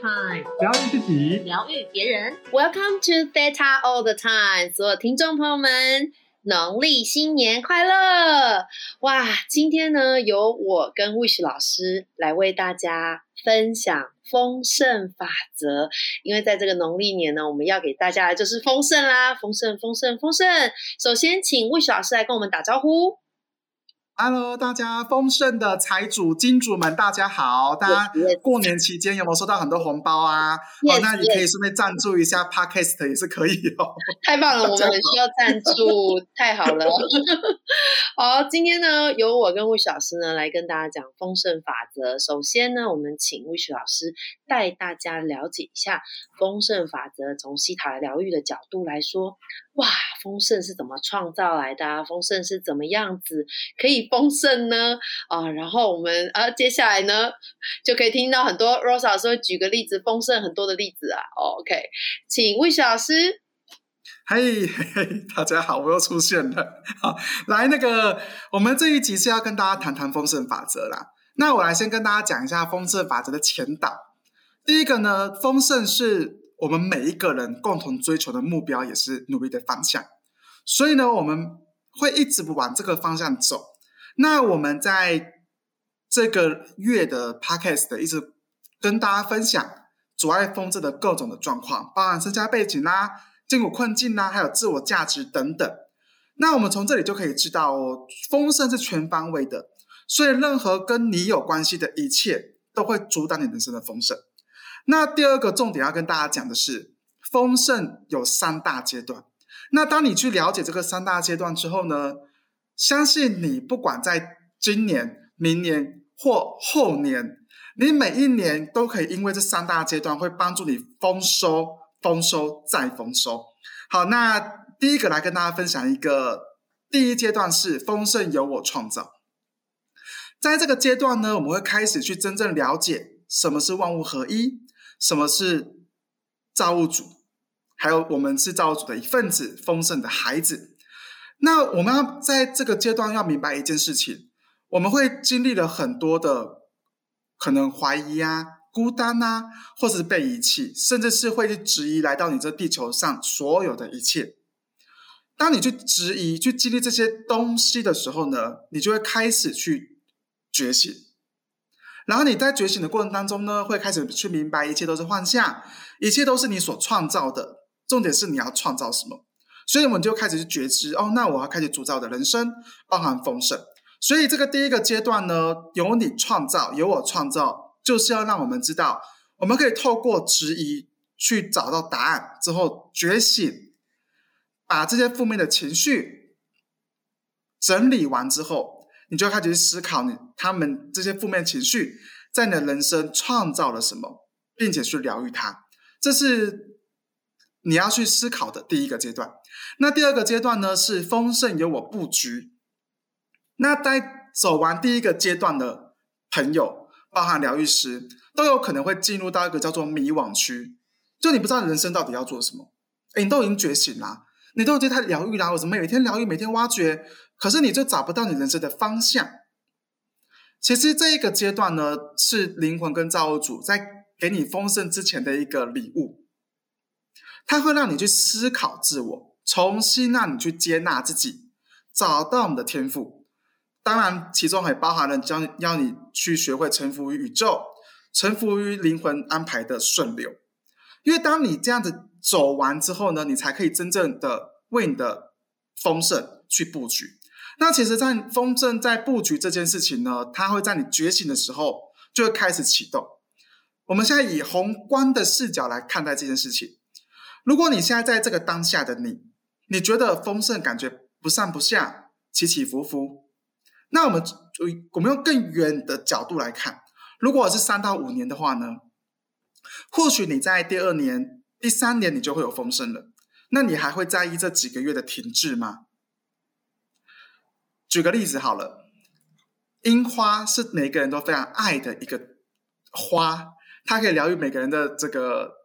time，疗愈自己，疗愈别人。Welcome to Theta All the Time，所有听众朋友们，农历新年快乐！哇，今天呢，由我跟 Wish 老师来为大家分享丰盛法则。因为在这个农历年呢，我们要给大家的就是丰盛啦，丰盛，丰盛，丰盛。首先，请 Wish 老师来跟我们打招呼。Hello，大家丰盛的财主、金主们，大家好！大家.过年期间有没有收到很多红包啊哦，那你可以顺便赞助一下 Podcast 也是可以哦。太棒了，我们很需要赞助，太好了。好，今天呢，由我跟 Wish 老师呢来跟大家讲丰盛法则。首先呢，我们请 Wish 老师带大家了解一下丰盛法则，从西塔疗愈的角度来说，哇，丰盛是怎么创造来的、啊？丰盛是怎么样子可以丰盛呢？啊，然后我们啊，接下来呢，就可以听到很多 Rose 老师会举个例子，丰盛很多的例子啊。OK，请 Wish 老师。嘿，嘿嘿，大家好，我又出现了。好，来那个，我们这一集是要跟大家谈谈丰盛法则啦。那我来先跟大家讲一下丰盛法则的前导。第一个呢，丰盛是我们每一个人共同追求的目标，也是努力的方向。所以呢，我们会一直不往这个方向走。那我们在这个月的 podcast 一直跟大家分享阻碍丰盛的各种的状况，包含身家背景啦、艰苦困境啦，还有自我价值等等。那我们从这里就可以知道哦，丰盛是全方位的，所以任何跟你有关系的一切都会阻挡你人生的丰盛。那第二个重点要跟大家讲的是，丰盛有三大阶段。那当你去了解这个三大阶段之后呢，相信你不管在今年、明年或后年，你每一年都可以因为这三大阶段会帮助你丰收、丰收再丰收。好，那第一个来跟大家分享一个，第一阶段是丰盛由我创造。在这个阶段呢，我们会开始去真正了解什么是万物合一，什么是造物主，还有我们是造物主的一份子，丰盛的孩子。那我们要在这个阶段要明白一件事情，我们会经历了很多的可能怀疑啊、孤单啊，或者是被遗弃，甚至是会去质疑来到你这地球上所有的一切。当你去质疑、去经历这些东西的时候呢，你就会开始去觉醒。然后你在觉醒的过程当中呢，会开始去明白一切都是幻象，一切都是你所创造的。重点是你要创造什么。所以我们就开始去觉知哦，那我要开始铸造的人生，包含丰盛。所以这个第一个阶段呢，由你创造，由我创造，就是要让我们知道，我们可以透过质疑去找到答案之后觉醒，把这些负面的情绪整理完之后，你就开始去思考你他们这些负面情绪在你的人生创造了什么，并且去疗愈它。这是你要去思考的第一个阶段。那第二个阶段呢，是丰盛由我布局。那在走完第一个阶段的朋友，包含疗愈师，都有可能会进入到一个叫做迷惘区，就你不知道人生到底要做什么。诶你都已经觉醒了，你都已经太疗愈啦，我怎么每天疗愈，每天挖掘，可是你就找不到你人生的方向。其实这一个阶段呢，是灵魂跟造物主在给你丰盛之前的一个礼物，它会让你去思考自我。重新让你去接纳自己，找到你的天赋。当然，其中还包含了将要你去学会臣服于宇宙，臣服于灵魂安排的顺流。因为当你这样子走完之后呢，你才可以真正的为你的丰盛去布局。那其实，在丰盛在布局这件事情呢，它会在你觉醒的时候就会开始启动。我们现在以宏观的视角来看待这件事情。如果你现在在这个当下的你，你觉得丰盛感觉不上不下，起起伏伏。那我们我们用更远的角度来看，如果是三到五年的话呢，或许你在第二年、第三年你就会有丰盛了。那你还会在意这几个月的停滞吗？举个例子好了，樱花是每个人都非常爱的一个花，它可以疗愈每个人的这个。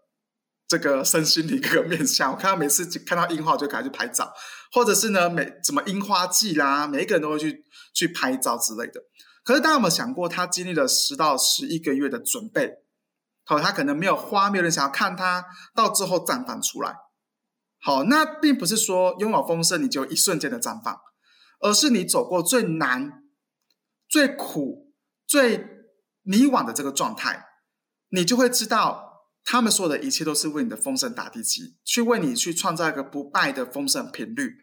这个身心灵各个面向，我看到每次看到樱花，我就赶快去拍照，或者是呢，每什么樱花季啦，每一个人都会去去拍照之类的。可是大家有没有想过，他经历了十到十一个月的准备，好，它可能没有花，没有人想要看它，到之后绽放出来。好，那并不是说拥有丰盛你就一瞬间的绽放，而是你走过最难、最苦、最迷惘的这个状态，你就会知道，他们说的一切都是为你的丰盛打地基，去为你去创造一个不败的丰盛频率。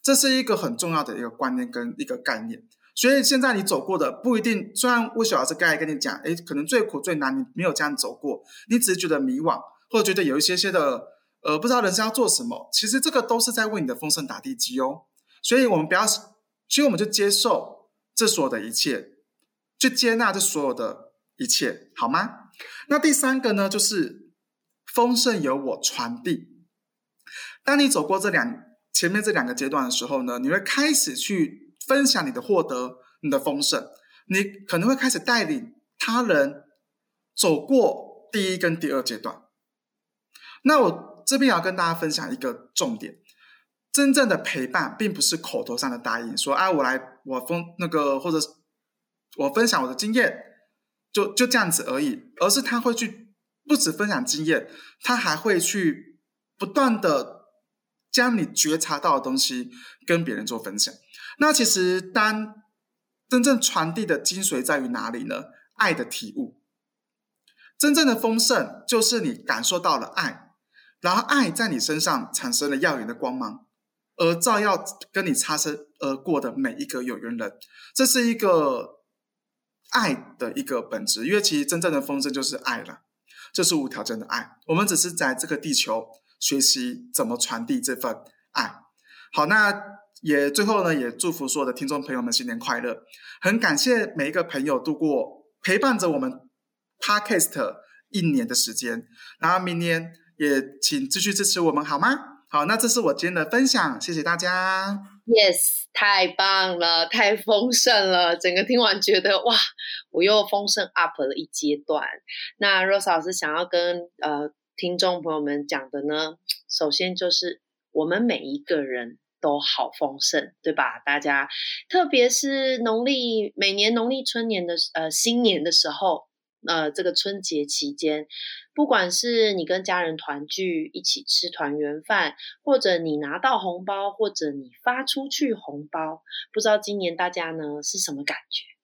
这是一个很重要的一个观念跟一个概念。所以现在你走过的不一定，虽然魏小老师刚才跟你讲，哎，可能最苦最难，你没有这样走过，你只是觉得迷惘，或者觉得有一些些的，呃，不知道人生要做什么。其实这个都是在为你的丰盛打地基哦。所以我们不要，其实我们就接受这所有的一切，去接纳这所有的一切，好吗？那第三个呢，就是丰盛由我传递。当你走过这两前面这两个阶段的时候呢，你会开始去。分享你的获得，你的丰盛，你可能会开始带领他人走过第一跟第二阶段。那我这边要跟大家分享一个重点：真正的陪伴，并不是口头上的答应，说“哎，我来，我分那个，或者我分享我的经验，就就这样子而已。”而是他会去不止分享经验，他还会去不断的将你觉察到的东西跟别人做分享。那其实，当真正传递的精髓在于哪里呢？爱的体悟。真正的丰盛，就是你感受到了爱，然后爱在你身上产生了耀眼的光芒，而照耀跟你擦身而过的每一个有缘人。这是一个爱的一个本质，因为其实真正的丰盛就是爱了，这是无条件的爱。我们只是在这个地球学习怎么传递这份爱。好，那。也最后呢，也祝福所有的听众朋友们新年快乐！很感谢每一个朋友度过陪伴着我们 Podcast 一年的时间，然后明年也请继续支持我们好吗？好，那这是我今天的分享，谢谢大家。Yes，太棒了，太丰盛了，整个听完觉得哇，我又丰盛 up 了一阶段。那 Rose 老师想要跟呃听众朋友们讲的呢，首先就是我们每一个人。都好丰盛，对吧？大家，特别是农历每年农历春年的呃新年的时候，呃这个春节期间，不管是你跟家人团聚一起吃团圆饭，或者你拿到红包，或者你发出去红包，不知道今年大家呢是什么感觉？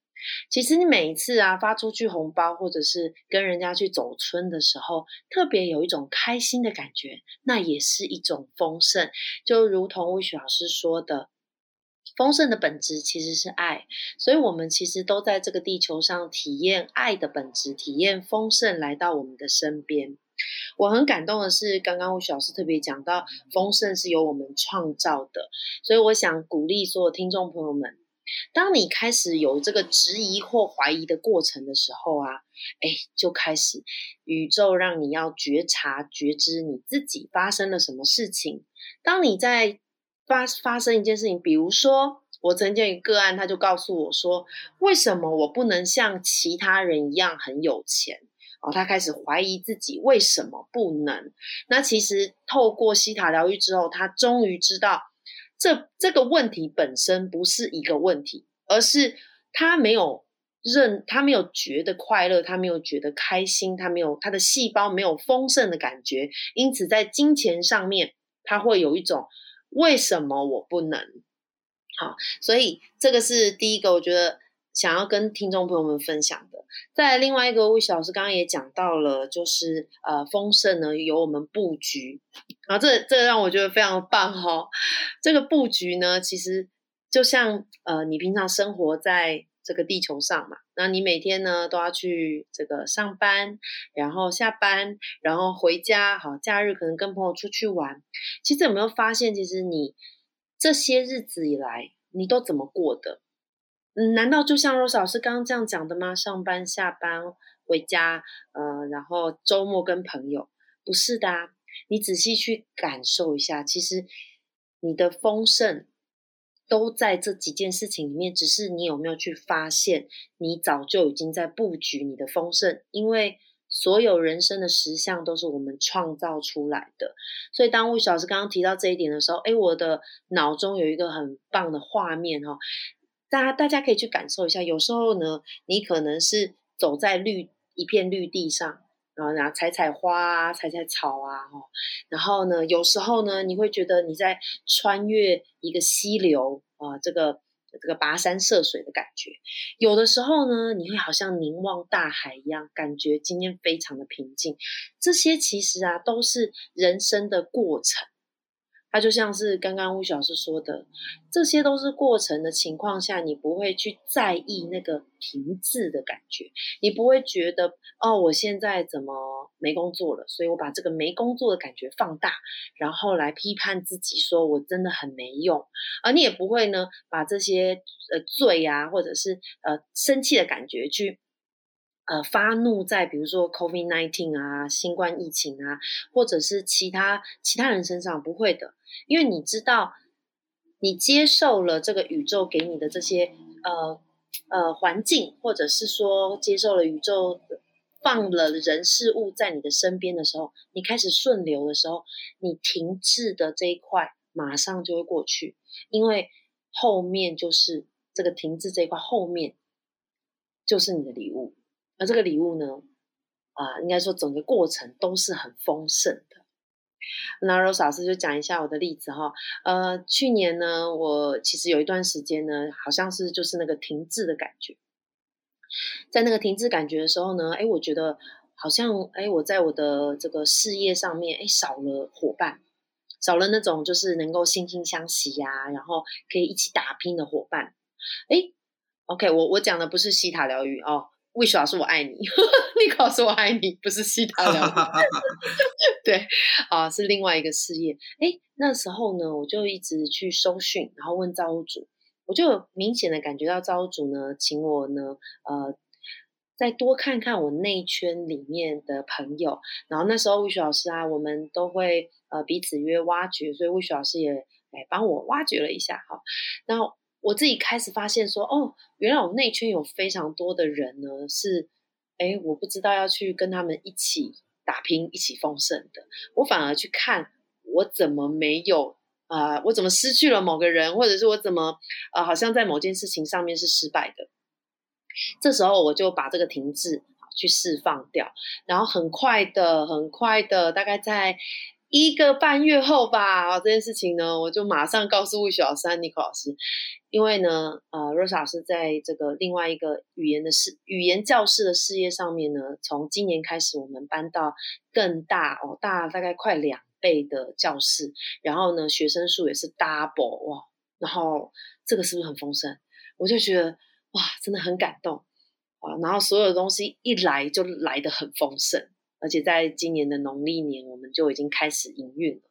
其实你每一次啊发出去红包，或者是跟人家去走村的时候，特别有一种开心的感觉，那也是一种丰盛。就如同魏雪老师说的，丰盛的本质其实是爱，所以我们其实都在这个地球上体验爱的本质，体验丰盛来到我们的身边。我很感动的是，刚刚魏雪老师特别讲到，丰盛是由我们创造的，所以我想鼓励所有听众朋友们。当你开始有这个质疑或怀疑的过程的时候啊，哎，就开始宇宙让你要觉察、觉知你自己发生了什么事情。当你在发发生一件事情，比如说我曾经有个案，他就告诉我说：“为什么我不能像其他人一样很有钱？”哦，他开始怀疑自己为什么不能。那其实透过西塔疗愈之后，他终于知道。这这个问题本身不是一个问题，而是他没有认，他没有觉得快乐，他没有觉得开心，他没有他的细胞没有丰盛的感觉，因此在金钱上面他会有一种为什么我不能？好，所以这个是第一个，我觉得。想要跟听众朋友们分享的，在另外一个魏老师刚刚也讲到了，就是呃丰盛呢有我们布局，然后这这让我觉得非常棒哈。这个布局呢，其实就像呃你平常生活在这个地球上嘛，那你每天呢都要去这个上班，然后下班，然后回家，好假日可能跟朋友出去玩。其实有没有发现，其实你这些日子以来，你都怎么过的？嗯，难道就像罗老师刚刚这样讲的吗？上班、下班、回家，呃，然后周末跟朋友，不是的啊。你仔细去感受一下，其实你的丰盛都在这几件事情里面，只是你有没有去发现，你早就已经在布局你的丰盛。因为所有人生的实相都是我们创造出来的。所以当魏老师刚刚提到这一点的时候，哎，我的脑中有一个很棒的画面哈。大家大家可以去感受一下，有时候呢，你可能是走在绿一片绿地上，然后然后采采花啊，采采草啊，哦，然后呢，有时候呢，你会觉得你在穿越一个溪流啊，这个这个跋山涉水的感觉；有的时候呢，你会好像凝望大海一样，感觉今天非常的平静。这些其实啊，都是人生的过程。它就像是刚刚吴小师说的，这些都是过程的情况下，你不会去在意那个停滞的感觉，你不会觉得哦，我现在怎么没工作了？所以我把这个没工作的感觉放大，然后来批判自己，说我真的很没用。而你也不会呢，把这些呃罪啊，或者是呃生气的感觉去。呃，发怒在比如说 COVID nineteen 啊，新冠疫情啊，或者是其他其他人身上不会的，因为你知道，你接受了这个宇宙给你的这些呃呃环境，或者是说接受了宇宙放了人事物在你的身边的时候，你开始顺流的时候，你停滞的这一块马上就会过去，因为后面就是这个停滞这一块后面就是你的礼物。而这个礼物呢，啊，应该说整个过程都是很丰盛的。那 Rose 老师就讲一下我的例子哈，呃，去年呢，我其实有一段时间呢，好像是就是那个停滞的感觉，在那个停滞感觉的时候呢，哎，我觉得好像哎，我在我的这个事业上面，哎，少了伙伴，少了那种就是能够惺惺相惜呀，然后可以一起打拼的伙伴。哎，OK，我我讲的不是西塔疗愈哦。魏老师，我爱你。你老师我爱你，不是西塔疗对，啊，是另外一个事业。哎，那时候呢，我就一直去搜讯，然后问造物主，我就明显的感觉到造物主呢，请我呢，呃，再多看看我内圈里面的朋友。然后那时候魏雪老师啊，我们都会呃彼此约挖掘，所以魏雪老师也哎帮我挖掘了一下哈。然后。我自己开始发现说，哦，原来我内圈有非常多的人呢，是，哎，我不知道要去跟他们一起打拼、一起丰盛的，我反而去看我怎么没有，啊，我怎么失去了某个人，或者是我怎么，呃，好像在某件事情上面是失败的。这时候我就把这个停滞去释放掉，然后很快的、很快的，大概在。一个半月后吧，这件事情呢，我就马上告诉魏雪老师、尼克老师，因为呢，呃，若莎老师在这个另外一个语言的事、语言教室的事业上面呢，从今年开始，我们搬到更大哦，大大概快两倍的教室，然后呢，学生数也是 double 哇，然后这个是不是很丰盛？我就觉得哇，真的很感动啊，然后所有的东西一来就来的很丰盛。而且在今年的农历年，我们就已经开始营运了。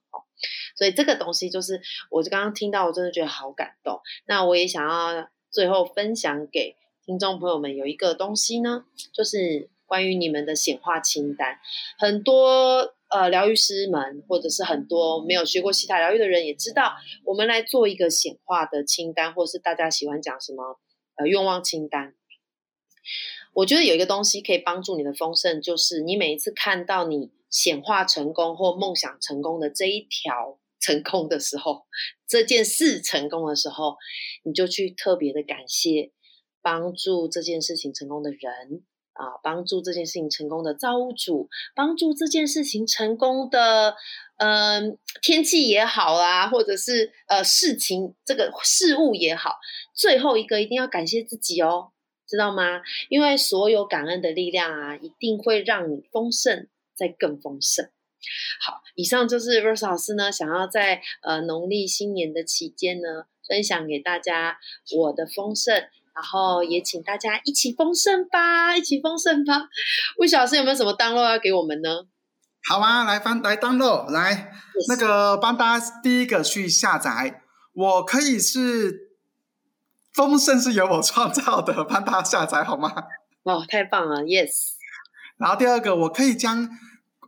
所以这个东西就是，我就刚刚听到，我真的觉得好感动。那我也想要最后分享给听众朋友们有一个东西呢，就是关于你们的显化清单。很多呃疗愈师们，或者是很多没有学过西塔疗愈的人，也知道我们来做一个显化的清单，或是大家喜欢讲什么呃愿望清单。我觉得有一个东西可以帮助你的丰盛，就是你每一次看到你显化成功或梦想成功的这一条成功的时候，这件事成功的时候，你就去特别的感谢帮助这件事情成功的人啊，帮助这件事情成功的造物主，帮助这件事情成功的嗯天气也好啊，或者是呃事情这个事物也好，最后一个一定要感谢自己哦。知道吗？因为所有感恩的力量啊，一定会让你丰盛，再更丰盛。好，以上就是 Rose 老师呢，想要在呃农历新年的期间呢，分享给大家我的丰盛，然后也请大家一起丰盛吧，一起丰盛吧。魏老师有没有什么 download 要给我们呢？好啊，来翻来 download，来那个帮大家第一个去下载，我可以是。丰盛是由我创造的，帮大家下载好吗？哦，太棒了，Yes。然后第二个，我可以将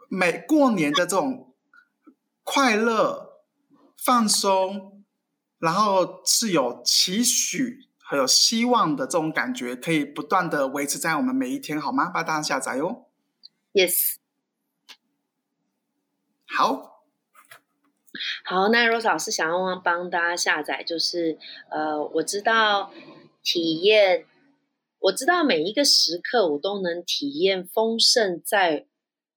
每过年的这种快乐、放松，然后是有期许和有希望的这种感觉，可以不断的维持在我们每一天，好吗？帮大家下载哟。Yes。好。好，那 Rose 老师想要帮大家下载，就是呃，我知道体验，我知道每一个时刻我都能体验丰盛在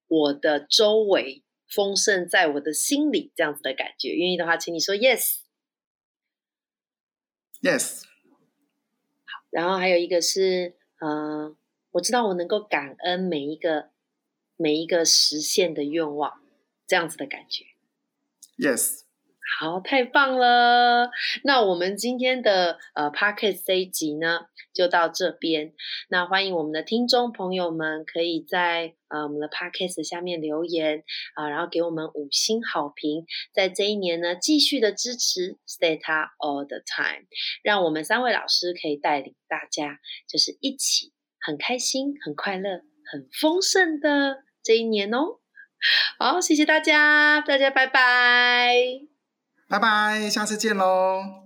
我的周围，丰盛在我的心里，这样子的感觉。愿意的话，请你说 yes。Yes，好，然后还有一个是，呃，我知道我能够感恩每一个每一个实现的愿望，这样子的感觉。Yes，好，太棒了！那我们今天的呃 p o c k e t 这一集呢，就到这边。那欢迎我们的听众朋友们，可以在呃我们的 p o c k e t 下面留言啊、然后给我们五星好评。在这一年呢，继续的支持 Stay Ta All the Time，让我们三位老师可以带领大家，就是一起很开心、很快乐、很丰盛的这一年哦。好，谢谢大家，大家拜拜。拜拜，下次见喽。